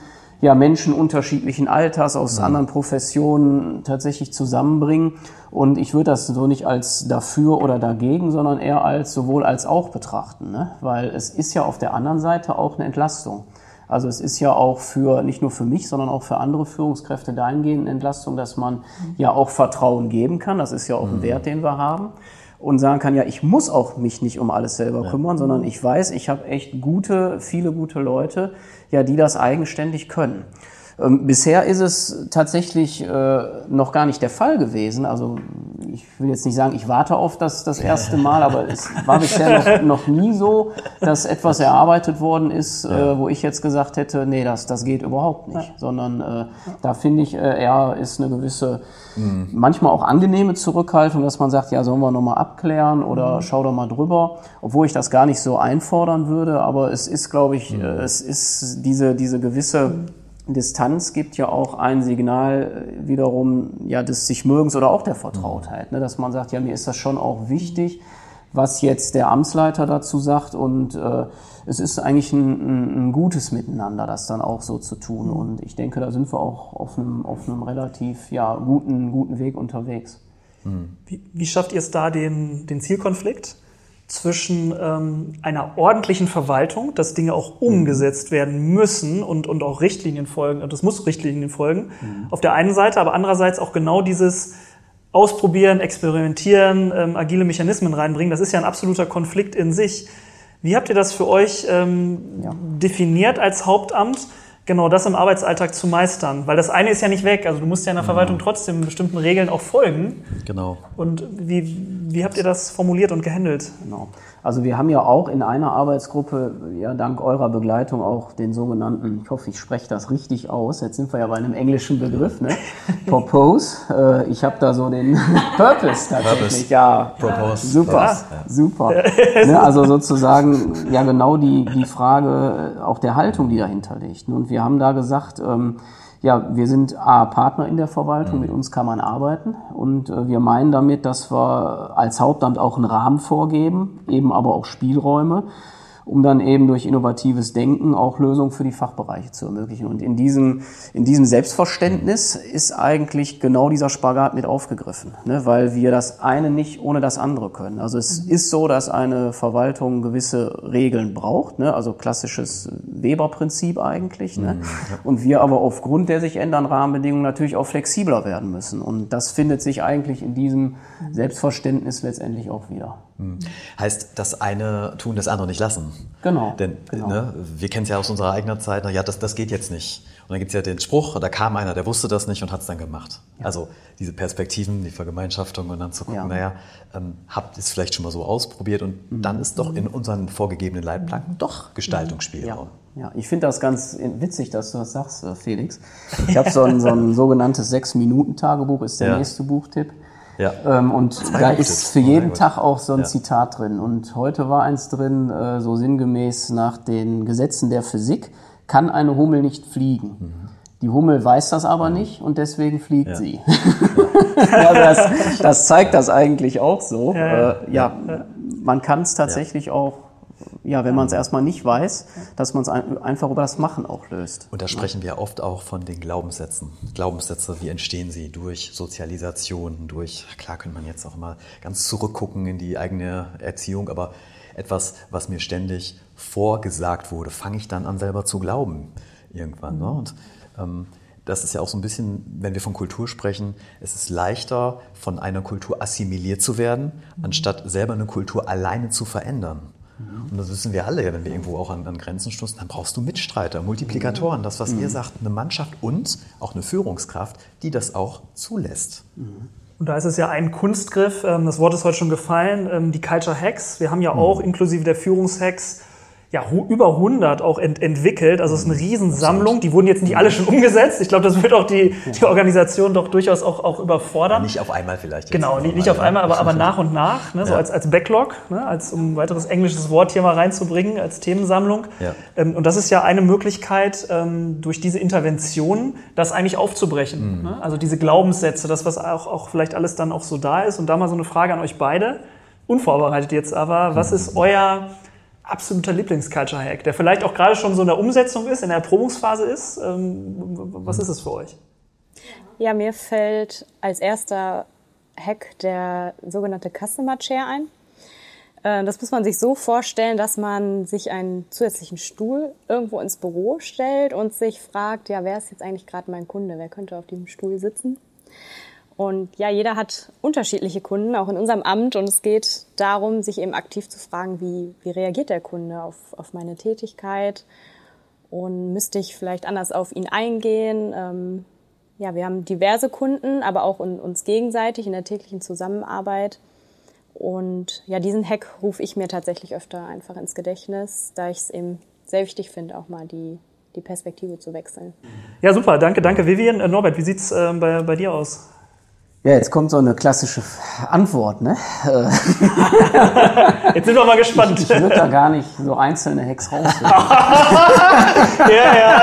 ja Menschen unterschiedlichen Alters aus anderen Professionen tatsächlich zusammenbringen. Und ich würde das so nicht als dafür oder dagegen, sondern eher als sowohl als auch betrachten, ne? weil es ist ja auf der anderen Seite auch eine Entlastung. Also es ist ja auch für, nicht nur für mich, sondern auch für andere Führungskräfte dahingehend eine Entlastung, dass man ja auch Vertrauen geben kann. Das ist ja auch ein Wert, den wir haben. Und sagen kann, ja, ich muss auch mich nicht um alles selber kümmern, sondern ich weiß, ich habe echt gute, viele gute Leute, ja, die das eigenständig können. Ähm, bisher ist es tatsächlich äh, noch gar nicht der Fall gewesen. Also ich will jetzt nicht sagen, ich warte auf das das erste Mal, aber es war bisher noch, noch nie so, dass etwas erarbeitet worden ist, äh, wo ich jetzt gesagt hätte, nee, das, das geht überhaupt nicht. Sondern äh, da finde ich, äh, eher ist eine gewisse, manchmal auch angenehme Zurückhaltung, dass man sagt, ja, sollen wir nochmal abklären oder schau doch mal drüber, obwohl ich das gar nicht so einfordern würde. Aber es ist, glaube ich, äh, es ist diese, diese gewisse Distanz gibt ja auch ein Signal äh, wiederum ja des sich mögens oder auch der Vertrautheit, ne? dass man sagt, ja mir ist das schon auch wichtig, was jetzt der Amtsleiter dazu sagt und äh, es ist eigentlich ein, ein, ein gutes Miteinander, das dann auch so zu tun und ich denke, da sind wir auch auf einem, auf einem relativ ja guten guten Weg unterwegs. Wie, wie schafft ihr es da, den, den Zielkonflikt zwischen ähm, einer ordentlichen Verwaltung, dass Dinge auch umgesetzt werden müssen und, und auch Richtlinien folgen, und es muss Richtlinien folgen, auf der einen Seite, aber andererseits auch genau dieses Ausprobieren, Experimentieren, ähm, agile Mechanismen reinbringen, das ist ja ein absoluter Konflikt in sich. Wie habt ihr das für euch ähm, Ja. definiert als Hauptamt? Genau das im Arbeitsalltag zu meistern? Weil das eine ist ja nicht weg. Also du musst ja in der Verwaltung trotzdem bestimmten Regeln auch folgen. Genau. Und wie, wie habt ihr das formuliert und gehandelt? Genau. Also wir haben ja auch in einer Arbeitsgruppe, ja dank eurer Begleitung auch den sogenannten, ich hoffe, ich spreche das richtig aus, jetzt sind wir ja bei einem englischen Begriff, ne? Purpose. Äh, ich habe da so den Purpose tatsächlich, Purpose. ja. Propose. Super, Purpose, super. ne, also sozusagen ja genau die, die Frage äh, auch der Haltung, die dahinter liegt. Und wir haben da gesagt, ähm, ja, wir sind A, Partner in der Verwaltung, mit uns kann man arbeiten. Und äh, wir meinen damit, dass wir als Hauptamt auch einen Rahmen vorgeben, eben aber auch Spielräume, um dann eben durch innovatives Denken auch Lösungen für die Fachbereiche zu ermöglichen. Und in diesem, in diesem Selbstverständnis ist eigentlich genau dieser Spagat mit aufgegriffen, ne? weil wir das eine nicht ohne das andere können. Also es ist so, dass eine Verwaltung gewisse Regeln braucht, ne? also klassisches Weber-Prinzip eigentlich. Ne? Und wir aber aufgrund der sich ändernden Rahmenbedingungen natürlich auch flexibler werden müssen. Und das findet sich eigentlich in diesem Selbstverständnis letztendlich auch wieder. Heißt, das eine tun, das andere nicht lassen. Genau, Denn genau. Ne, wir kennen es ja aus unserer eigenen Zeit, na ja, das, das geht jetzt nicht. Und dann gibt's ja den Spruch, da kam einer, der wusste das nicht und hat's dann gemacht. Also diese Perspektiven, die Vergemeinschaftung und dann zu gucken, Ja. naja, ähm, habt ihr es vielleicht schon mal so ausprobiert und Mhm. dann ist doch in unseren vorgegebenen Leitplanken doch Gestaltungsspielraum. Ja, ja, ich finde das ganz witzig, dass du das sagst, äh, Felix. Ich habe so ein, so ein sogenanntes Sechs-Minuten-Tagebuch, ist der Ja. nächste Buchtipp. Ja. Ähm, und da Buchtipps. ist für Oh, jeden gut. Tag auch so ein Ja. Zitat drin. Und heute war eins drin, äh, so sinngemäß nach den Gesetzen der Physik, kann eine Hummel nicht fliegen. Die Hummel weiß das aber nicht und deswegen fliegt Ja. sie. ja, das, das zeigt das eigentlich auch so. Ja, Ja, äh, ja man kann es tatsächlich auch, ja, wenn man es erstmal nicht weiß, dass man es ein, einfach über das Machen auch löst. Und da sprechen wir oft auch von den Glaubenssätzen. Glaubenssätze, wie entstehen sie? Durch Sozialisation, durch, klar könnte man jetzt auch mal ganz zurückgucken in die eigene Erziehung, aber etwas, was mir ständig vorgesagt wurde, fange ich dann an selber zu glauben irgendwann. Ne? Und ähm, das ist ja auch so ein bisschen, wenn wir von Kultur sprechen, es ist leichter, von einer Kultur assimiliert zu werden, anstatt selber eine Kultur alleine zu verändern. Und das wissen wir alle, wenn wir irgendwo auch an, an Grenzen stoßen, dann brauchst du Mitstreiter, Multiplikatoren, das, was ihr sagt, eine Mannschaft und auch eine Führungskraft, die das auch zulässt. Und da ist es ja ein Kunstgriff, ähm, das Wort ist heute schon gefallen, ähm, die Culture Hacks. Wir haben ja auch inklusive der Führungshacks ja, über 100 auch ent entwickelt. Also es ist eine Riesensammlung. Die wurden jetzt nicht alle schon umgesetzt. Ich glaube, das wird auch die, die Organisation doch durchaus auch, auch überfordern. Nicht auf einmal vielleicht. Genau, nicht, nicht auf mal, einmal, aber, aber nach und nach, ne, so Ja. als, als Backlog, ne, als um ein weiteres englisches Wort hier mal reinzubringen, als Themensammlung. Ja. Ähm, und das ist ja eine Möglichkeit, ähm, durch diese Intervention das eigentlich aufzubrechen. Mhm. Ne? Also diese Glaubenssätze, das, was auch, auch vielleicht alles dann auch so da ist. Und da mal so eine Frage an euch beide, unvorbereitet jetzt aber, was ist euer absoluter Lieblings-Culture-Hack, der vielleicht auch gerade schon so in der Umsetzung ist, in der Erprobungsphase ist? Ähm, was ist es für euch? Ja, mir fällt als erster Hack der sogenannte Customer Chair ein. Äh, Das muss man sich so vorstellen, dass man sich einen zusätzlichen Stuhl irgendwo ins Büro stellt und sich fragt, ja, wer ist jetzt eigentlich gerade mein Kunde? Wer könnte auf diesem Stuhl sitzen? Und ja, jeder hat unterschiedliche Kunden, auch in unserem Amt. Und es geht darum, sich eben aktiv zu fragen, wie, wie reagiert der Kunde auf, auf meine Tätigkeit? Und müsste ich vielleicht anders auf ihn eingehen? Ähm, ja, wir haben diverse Kunden, aber auch in, uns gegenseitig in der täglichen Zusammenarbeit. Und ja, diesen Hack rufe ich mir tatsächlich öfter einfach ins Gedächtnis, da ich es eben sehr wichtig finde, auch mal die, die Perspektive zu wechseln. Ja, super, danke, danke, Vivian. Äh, Norbert, wie sieht's äh, bei, bei dir aus? Ja, jetzt kommt so eine klassische Antwort, ne? Jetzt sind wir mal gespannt. Ich würde da gar nicht so einzelne Hacks raussuchen. ja, ja.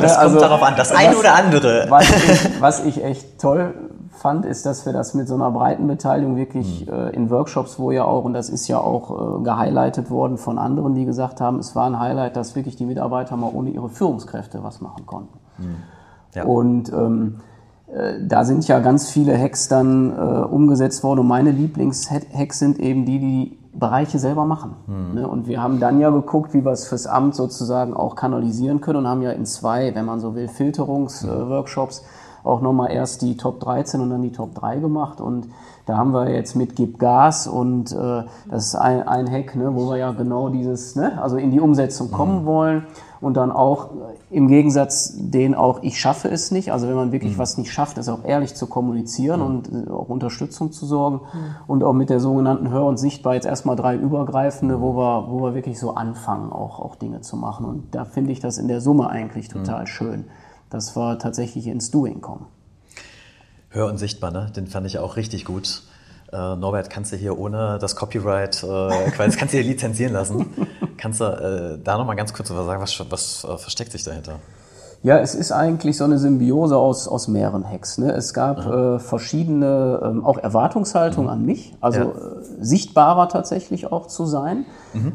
Das Also, kommt darauf an, das eine was- oder andere. Was ich, was ich echt toll fand, ist, dass wir das mit so einer breiten Beteiligung wirklich äh, in Workshops, wo ja auch, und das ist ja auch äh, gehighlightet worden von anderen, die gesagt haben, es war ein Highlight, dass wirklich die Mitarbeiter mal ohne ihre Führungskräfte was machen konnten. Ja. Und ähm, äh, da sind ja ganz viele Hacks dann äh, umgesetzt worden. Und meine Lieblings-Hacks sind eben die, die Bereiche selber machen. Ne? Und wir haben dann ja geguckt, wie wir es fürs Amt sozusagen auch kanalisieren können und haben ja in zwei, wenn man so will, Filterungsworkshops auch nochmal erst die Top 13 und dann die Top 3 gemacht. Und Da haben wir jetzt mit Gib Gas und äh, das ist ein, ein Hack, ne, wo wir ja genau dieses, ne, also in die Umsetzung kommen wollen und dann auch äh, im Gegensatz den auch, ich schaffe es nicht. Also wenn man wirklich was nicht schafft, ist auch ehrlich zu kommunizieren und äh, auch Unterstützung zu sorgen und auch mit der sogenannten Hör- und Sichtbar jetzt erstmal drei übergreifende, wo wir, wo wir wirklich so anfangen, auch, auch Dinge zu machen. Und da finde ich das in der Summe eigentlich total schön, dass wir tatsächlich ins Doing kommen. Hör und sichtbar, ne? Den fand ich auch richtig gut. Äh, Norbert, kannst du hier ohne das Copyright, äh, quasi, kannst du hier lizenzieren lassen? kannst du äh, da nochmal ganz kurz was sagen, was, was äh, versteckt sich dahinter? Ja, es ist eigentlich so eine Symbiose aus, aus mehreren Hacks. Ne? Es gab äh, verschiedene ähm, auch Erwartungshaltungen an mich, also Ja. äh, sichtbarer tatsächlich auch zu sein.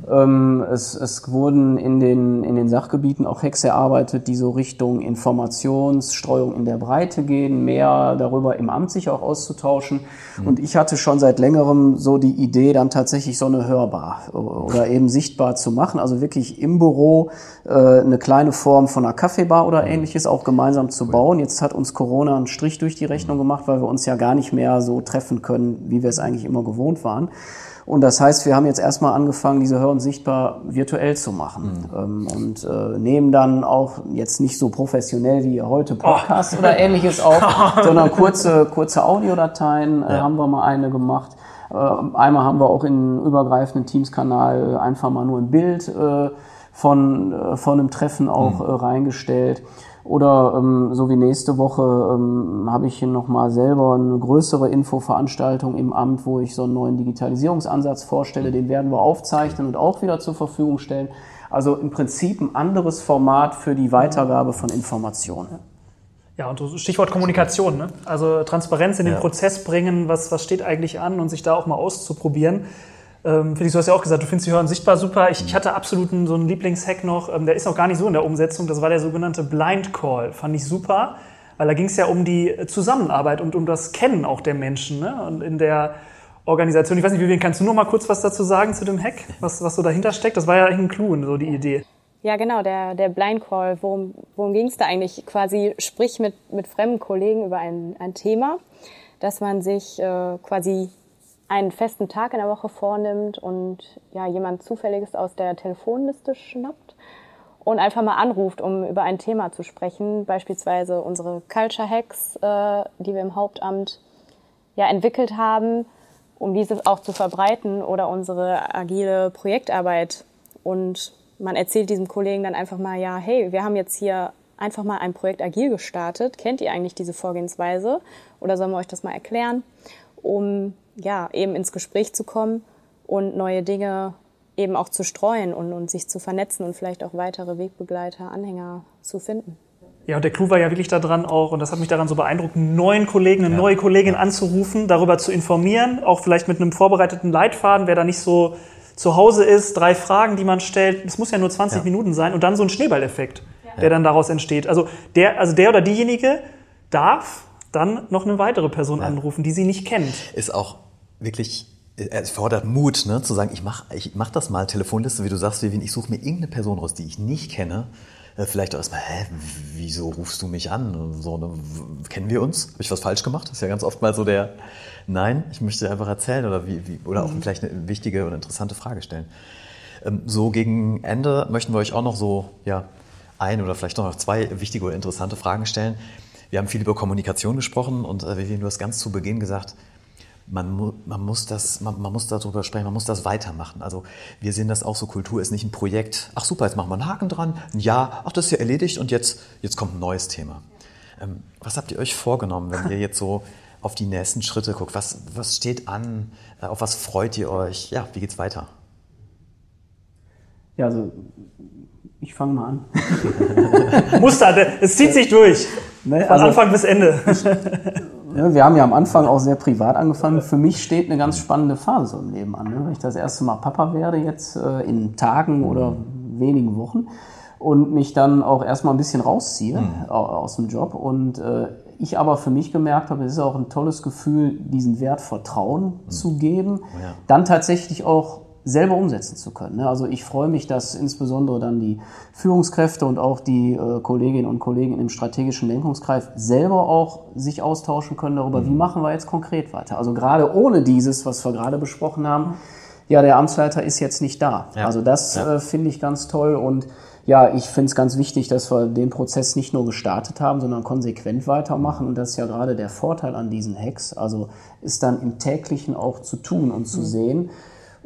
Ähm, es, es wurden in den, in den Sachgebieten auch Hacks erarbeitet, die so Richtung Informationsstreuung in der Breite gehen, mehr darüber im Amt sich auch auszutauschen. Und ich hatte schon seit längerem so die Idee, dann tatsächlich so eine hörbar oder eben sichtbar zu machen. Also wirklich im Büro äh, eine kleine Form von einer Kaffeebar oder ähnliches auch gemeinsam zu bauen. Jetzt hat uns Corona einen Strich durch die Rechnung gemacht, weil wir uns ja gar nicht mehr so treffen können, wie wir es eigentlich immer gewohnt waren. Und das heißt, wir haben jetzt erstmal angefangen, diese Hör- und Sichtbar virtuell zu machen. Ähm, und äh, nehmen dann auch jetzt nicht so professionell wie heute Podcasts oder ähnliches auf, sondern kurze, kurze Audiodateien äh, haben wir mal eine gemacht. Äh, einmal haben wir auch in übergreifenden Teams-Kanal einfach mal nur ein Bild äh, von, äh, von einem Treffen auch äh, reingestellt. Oder ähm, so wie nächste Woche ähm, habe ich hier nochmal selber eine größere Infoveranstaltung im Amt, wo ich so einen neuen Digitalisierungsansatz vorstelle. Den werden wir aufzeichnen und auch wieder zur Verfügung stellen. Also im Prinzip ein anderes Format für die Weitergabe von Informationen. Ja, und Stichwort Kommunikation, ne? Also Transparenz in den Ja. Prozess bringen, was, was steht eigentlich an und sich da auch mal auszuprobieren. Ähm, Felix, du hast ja auch gesagt, du findest die Hören sichtbar super. Ich, ich hatte absolut einen, so einen Lieblingshack noch, ähm, der ist noch gar nicht so in der Umsetzung. Das war der sogenannte Blind Call. Fand ich super, weil da ging es ja um die Zusammenarbeit und um das Kennen auch der Menschen ne? und in der Organisation. Ich weiß nicht, Vivian, kannst du noch mal kurz was dazu sagen zu dem Hack, was, was so dahinter steckt? Das war ja eigentlich ein Clou, so die Idee. Ja, genau, der, der Blind Call. Worum, worum ging es da eigentlich? Quasi sprich mit, mit fremden Kollegen über ein, ein Thema, dass man sich äh, quasi einen festen Tag in der Woche vornimmt und ja, jemand Zufälliges aus der Telefonliste schnappt und einfach mal anruft, um über ein Thema zu sprechen. Beispielsweise unsere Culture Hacks, äh, die wir im Hauptamt ja, entwickelt haben, um diese auch zu verbreiten oder unsere agile Projektarbeit. Und man erzählt diesem Kollegen dann einfach mal, ja, hey, wir haben jetzt hier einfach mal ein Projekt agil gestartet. Kennt ihr eigentlich diese Vorgehensweise? Oder sollen wir euch das mal erklären? Um ja, eben ins Gespräch zu kommen und neue Dinge eben auch zu streuen und, und sich zu vernetzen und vielleicht auch weitere Wegbegleiter, Anhänger zu finden. Ja, und der Clou war ja wirklich daran auch, und das hat mich daran so beeindruckt, einen neuen Kollegen, eine neue Kollegin anzurufen, darüber zu informieren, auch vielleicht mit einem vorbereiteten Leitfaden, wer da nicht so zu Hause ist, drei Fragen, die man stellt. Das muss ja nur 20 Ja. Minuten sein und dann so ein Schneeballeffekt, der dann daraus entsteht. Also der, also der oder diejenige darf dann noch eine weitere Person anrufen, die sie nicht kennt. Ist auch wirklich, es fordert Mut, ne, zu sagen, ich mach, ich mach das mal, Telefonliste, wie du sagst, Vivian, ich suche mir irgendeine Person raus, die ich nicht kenne. Äh, Vielleicht auch erstmal, hä, wieso rufst du mich an? Und So, ne, kennen wir uns? Habe ich was falsch gemacht? Das ist ja ganz oft mal so der, nein, ich möchte dir einfach erzählen oder, wie, wie, oder auch vielleicht eine wichtige oder interessante Frage stellen. Ähm, So gegen Ende möchten wir euch auch noch so, ja, ein oder vielleicht noch zwei wichtige oder interessante Fragen stellen. Wir haben viel über Kommunikation gesprochen und äh, Vivian, du hast ganz zu Beginn gesagt, man, mu man, muss das, man, man muss darüber sprechen, man muss das weitermachen. Also wir sehen das auch so, Kultur ist nicht ein Projekt, ach super, jetzt machen wir einen Haken dran, ein Ja, ach das ist ja erledigt und jetzt, jetzt kommt ein neues Thema. Ähm, was habt ihr euch vorgenommen, wenn ihr jetzt so auf die nächsten Schritte guckt? Was, was steht an? Äh, Auf was freut ihr euch? Ja, wie geht's weiter? Ja, also ich fange mal an. Muster, es zieht sich durch. Ne, Von also- Anfang bis Ende. Ja, wir haben ja am Anfang auch sehr privat angefangen. Für mich steht eine ganz spannende Phase so im Leben an. Ne? Wenn ich das erste Mal Papa werde, jetzt äh, in Tagen oder wenigen Wochen und mich dann auch erstmal ein bisschen rausziehe au- aus dem Job. Und äh, ich aber für mich gemerkt habe, es ist auch ein tolles Gefühl, diesen Wert Vertrauen zu geben. Dann tatsächlich auch selber umsetzen zu können. ne? Also ich freue mich, dass insbesondere dann die Führungskräfte und auch die äh, Kolleginnen und Kollegen im strategischen Lenkungskreis selber auch sich austauschen können darüber, wie machen wir jetzt konkret weiter. Also gerade ohne dieses, was wir gerade besprochen haben, ja, der Amtsleiter ist jetzt nicht da. Ja. Also das Ja. äh, finde ich ganz toll und ja, ich finde es ganz wichtig, dass wir den Prozess nicht nur gestartet haben, sondern konsequent weitermachen. Und das ist ja gerade der Vorteil an diesen Hacks. Also ist dann im täglichen auch zu tun und zu sehen.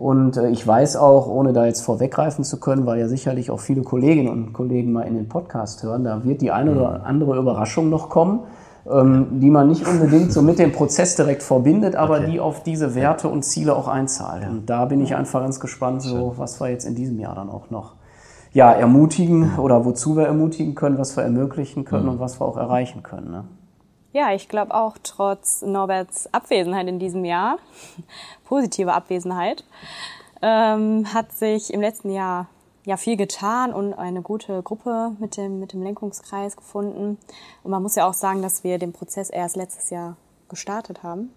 Und äh, ich weiß auch, ohne da jetzt vorweggreifen zu können, weil ja sicherlich auch viele Kolleginnen und Kollegen mal in den Podcast hören, da wird die eine oder andere Überraschung noch kommen, ähm, die man nicht unbedingt so mit dem Prozess direkt verbindet, aber Okay. die auf diese Werte und Ziele auch einzahlt. Und da bin ich einfach ganz gespannt, so was wir jetzt in diesem Jahr dann auch noch ja, ermutigen oder wozu wir ermutigen können, was wir ermöglichen können und was wir auch erreichen können. Ne? Ja, ich glaube auch trotz Norberts Abwesenheit in diesem Jahr, positive Abwesenheit, ähm, hat sich im letzten Jahr ja viel getan und eine gute Gruppe mit dem, mit dem Lenkungskreis gefunden. Und man muss ja auch sagen, dass wir den Prozess erst letztes Jahr gestartet haben.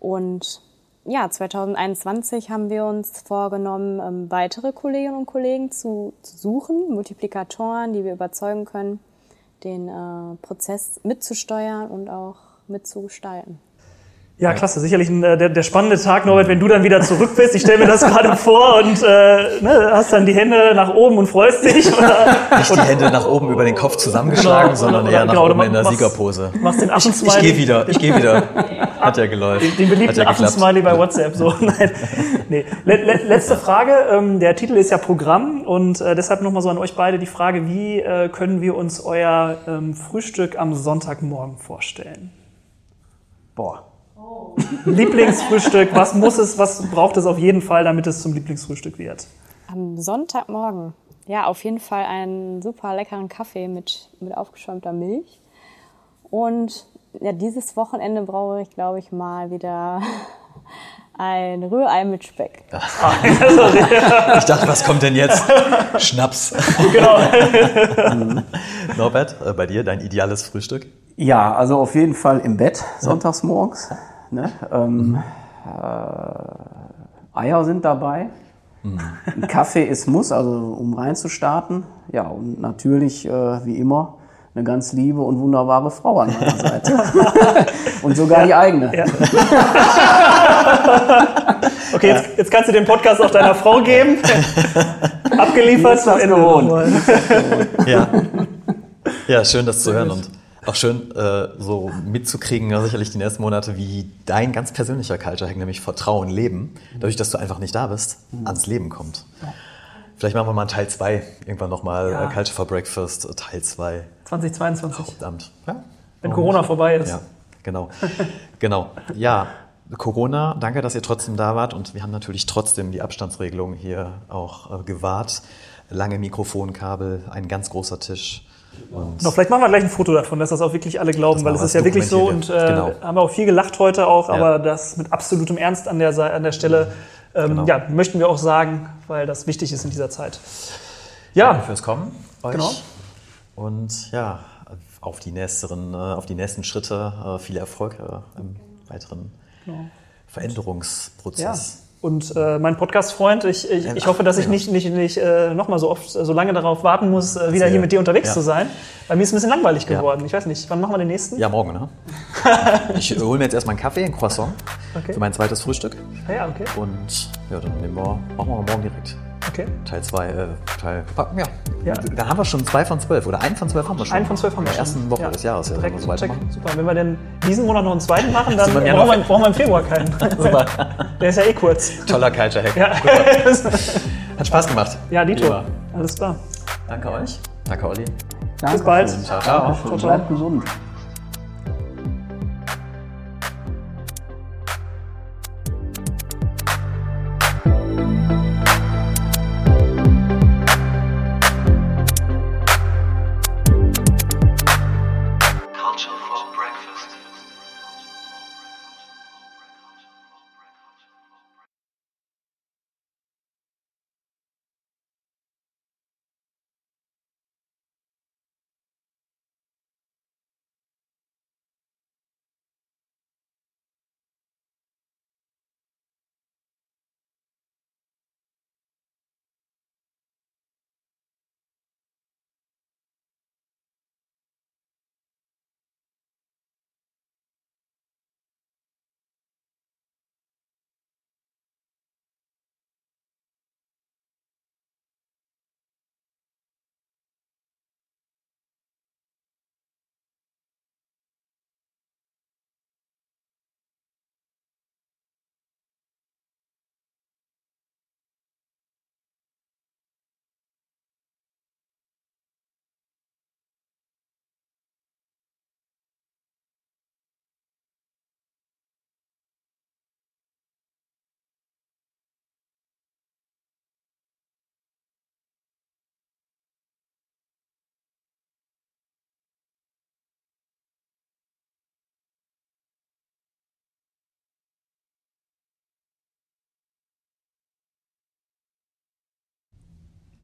Und ja, 2021 haben wir uns vorgenommen, ähm, weitere Kolleginnen und Kollegen zu, zu suchen, Multiplikatoren, die wir überzeugen können, den äh, Prozess mitzusteuern und auch mitzugestalten. Ja, klasse. Sicherlich ein, äh, der, der spannende Tag, Norbert, wenn du dann wieder zurück bist. Ich stelle mir das gerade vor und äh, ne, hast dann die Hände nach oben und freust dich. Oder, Nicht die Hände nach oben über den Kopf zusammengeschlagen, Genau. sondern eher nach genau, oben in der machst- Siegerpose. machst den Ich, Affensmiley. ich gehe wieder, ich gehe wieder. Hat ja geläuft. Den Hat beliebten ja. Affensmiley bei WhatsApp. So, nein. Nee. Le le letzte Frage. Ähm, der Titel ist ja Programm und äh, deshalb nochmal so an euch beide die Frage, wie äh, können wir uns euer ähm, Frühstück am Sonntagmorgen vorstellen? Boah. Lieblingsfrühstück, was muss es, was braucht es auf jeden Fall, damit es zum Lieblingsfrühstück wird? Am Sonntagmorgen, ja, auf jeden Fall einen super leckeren Kaffee mit, mit aufgeschäumter Milch. Und ja, dieses Wochenende brauche ich, glaube ich, mal wieder ein Rührei mit Speck. Ich dachte, was kommt denn jetzt? Schnaps. Genau. Norbert, äh, bei dir dein ideales Frühstück? Ja, also auf jeden Fall im Bett sonntags morgens. Ne? Ähm, äh, Eier sind dabei. Ein Kaffee ist Muss, also um reinzustarten. Ja, und natürlich, äh, wie immer, eine ganz liebe und wunderbare Frau an meiner Seite. und sogar die eigene. Ja. Okay, jetzt, jetzt kannst du den Podcast auch deiner Frau geben. Abgeliefert. Das gewohnt. Ja. Ja, schön, das zu hören und auch schön äh, so mitzukriegen, ja, sicherlich die nächsten Monate, wie dein ganz persönlicher Culture Hack, nämlich Vertrauen, Leben, dadurch, dass du einfach nicht da bist, ans Leben kommt. Vielleicht machen wir mal einen Teil 2, irgendwann nochmal Ja. äh, Culture for Breakfast, äh, Teil 2, 2022. Hauptamt. Ja? Wenn Corona vorbei ist. Ja, genau. genau. Ja, Corona, danke, dass ihr trotzdem da wart und wir haben natürlich trotzdem die Abstandsregelung hier auch äh, gewahrt. Lange Mikrofonkabel, ein ganz großer Tisch. Und Noch, vielleicht machen wir gleich ein Foto davon, dass das auch wirklich alle glauben, weil es ist ja wirklich so und äh. Genau. haben wir auch viel gelacht heute auch, Ja. aber das mit absolutem Ernst an der, an der Stelle ähm, Genau. ja, möchten wir auch sagen, weil das wichtig ist in dieser Zeit. Danke Ja, fürs Kommen. Euch. Genau. Und ja, auf die nächsten, äh, auf die nächsten Schritte äh, viel Erfolg äh, im weiteren Genau. ja. Und äh, mein Podcast-Freund, ich, ich, ich hoffe, dass ich nicht, nicht, nicht äh, nochmal so oft, äh, so lange darauf warten muss, äh, wieder hier mit dir unterwegs Ja. zu sein. Weil mir ist ein bisschen langweilig Ja. geworden. Ich weiß nicht, wann machen wir den nächsten? Ja, morgen, ne? ich hole mir jetzt erstmal einen Kaffee, ein Croissant Okay. für mein zweites Frühstück. Ja, okay. Und ja, dann nehmen wir, machen wir morgen direkt. Okay. Teil 2, äh, Teil. Ja. Ja. Dann haben wir schon zwei von zwölf oder einen von zwölf haben wir schon. Einen von zwölf haben wir In der schon. ersten Woche Ja. des Jahres. Ja, Direkt wenn wir so check. Super. Wenn wir denn diesen Monat noch einen zweiten machen, dann brauchen wir, brauchen wir im Februar keinen. Super. Der ist ja eh kurz. Toller Culture Hack. Ja, Hat Spaß gemacht. ja Dito. Lieber. Alles klar. Danke euch. Danke, Olli. Danke Bis bald. Ciao, ciao. Bleibt gesund.